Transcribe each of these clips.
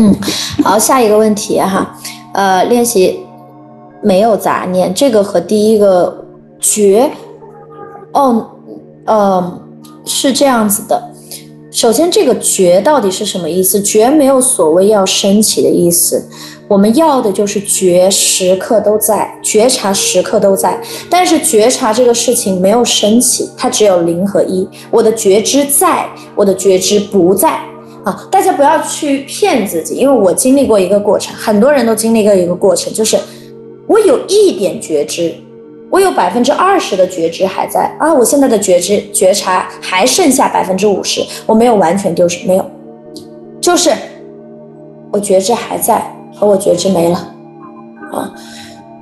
嗯，好，下一个问题哈，呃，练习没有杂念，这个和第一个觉，哦，呃，是这样子的。首先，这个觉到底是什么意思？觉没有所谓要升起的意思，我们要的就是觉时刻都在，觉察时刻都在。但是觉察这个事情没有升起，它只有零和一。我的觉知在，我的觉知不在。啊，大家不要去骗自己，因为我经历过一个过程，很多人都经历过一个过程，就是我有一点觉知，我有百分之二十的觉知还在啊，我现在的觉知觉察还剩下百分之五十，我没有完全丢失，没有，就是我觉知还在和我觉知没了，啊，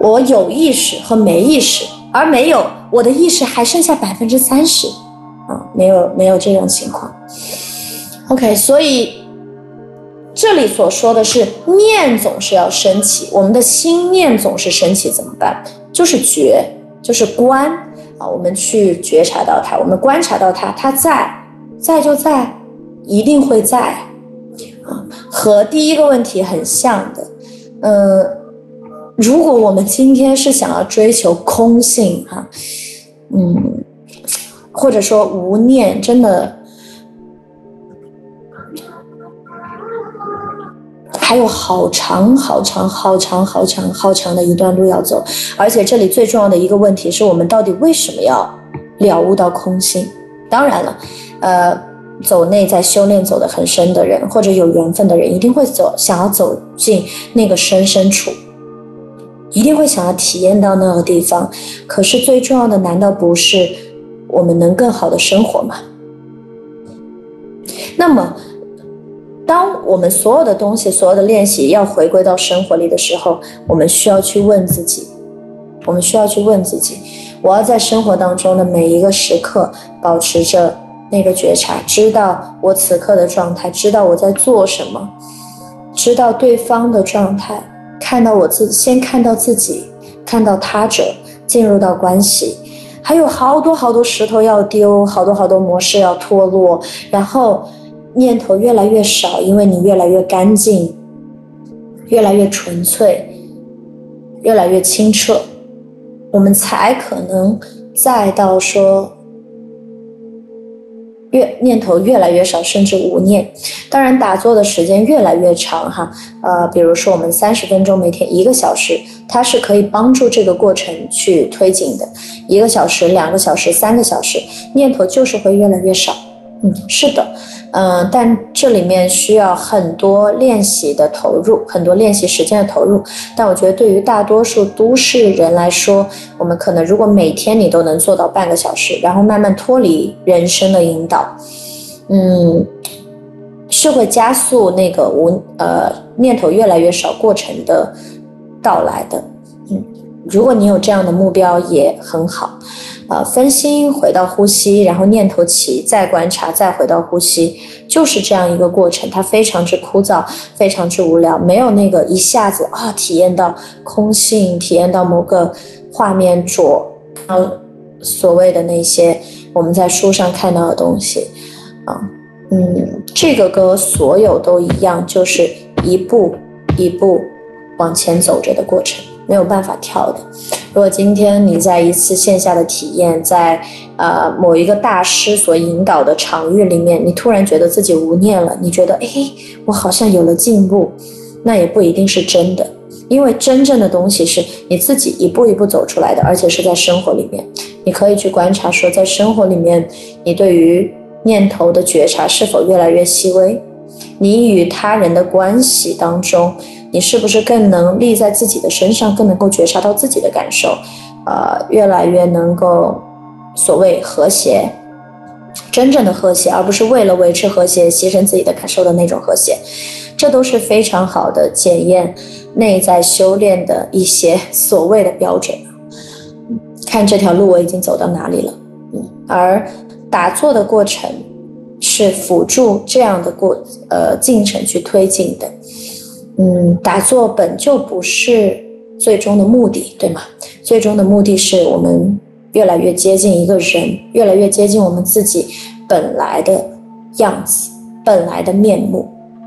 我有意识和没意识，而没有我的意识还剩下百分之三十，啊，没有没有这种情况。OK，所以这里所说的是念总是要升起，我们的心念总是升起，怎么办？就是觉，就是观啊，我们去觉察到它，我们观察到它，它在，在就在，一定会在啊，和第一个问题很像的。嗯，如果我们今天是想要追求空性哈，嗯，或者说无念，真的。还有好长好长好长好长好长的一段路要走，而且这里最重要的一个问题是我们到底为什么要了悟到空性？当然了，呃，走内在修炼走得很深的人，或者有缘分的人，一定会走，想要走进那个深深处，一定会想要体验到那个地方。可是最重要的，难道不是我们能更好的生活吗？那么。当我们所有的东西、所有的练习要回归到生活里的时候，我们需要去问自己，我们需要去问自己：我要在生活当中的每一个时刻保持着那个觉察，知道我此刻的状态，知道我在做什么，知道对方的状态，看到我自先看到自己，看到他者，进入到关系，还有好多好多石头要丢，好多好多模式要脱落，然后。念头越来越少，因为你越来越干净，越来越纯粹，越来越清澈，我们才可能再到说越念头越来越少，甚至无念。当然，打坐的时间越来越长，哈，呃，比如说我们三十分钟，每天一个小时，它是可以帮助这个过程去推进的。一个小时、两个小时、三个小时，念头就是会越来越少。嗯，是的。嗯，但这里面需要很多练习的投入，很多练习时间的投入。但我觉得，对于大多数都市人来说，我们可能如果每天你都能做到半个小时，然后慢慢脱离人生的引导，嗯，是会加速那个无呃念头越来越少过程的到来的。嗯，如果你有这样的目标，也很好。呃，分心回到呼吸，然后念头起，再观察，再回到呼吸，就是这样一个过程。它非常之枯燥，非常之无聊，没有那个一下子啊，体验到空性，体验到某个画面着，呃，所谓的那些我们在书上看到的东西，啊，嗯，这个跟所有都一样，就是一步一步往前走着的过程。没有办法跳的。如果今天你在一次线下的体验，在呃某一个大师所引导的场域里面，你突然觉得自己无念了，你觉得哎，我好像有了进步，那也不一定是真的。因为真正的东西是你自己一步一步走出来的，而且是在生活里面。你可以去观察说，在生活里面，你对于念头的觉察是否越来越细微？你与他人的关系当中。你是不是更能立在自己的身上，更能够觉察到自己的感受，呃，越来越能够所谓和谐，真正的和谐，而不是为了维持和谐牺牲自己的感受的那种和谐，这都是非常好的检验内在修炼的一些 所谓的标准。看这条路我已经走到哪里了，嗯，而打坐的过程是辅助这样的过呃进程去推进的。嗯，打坐本就不是最终的目的，对吗？最终的目的是我们越来越接近一个人，越来越接近我们自己本来的样子、本来的面目。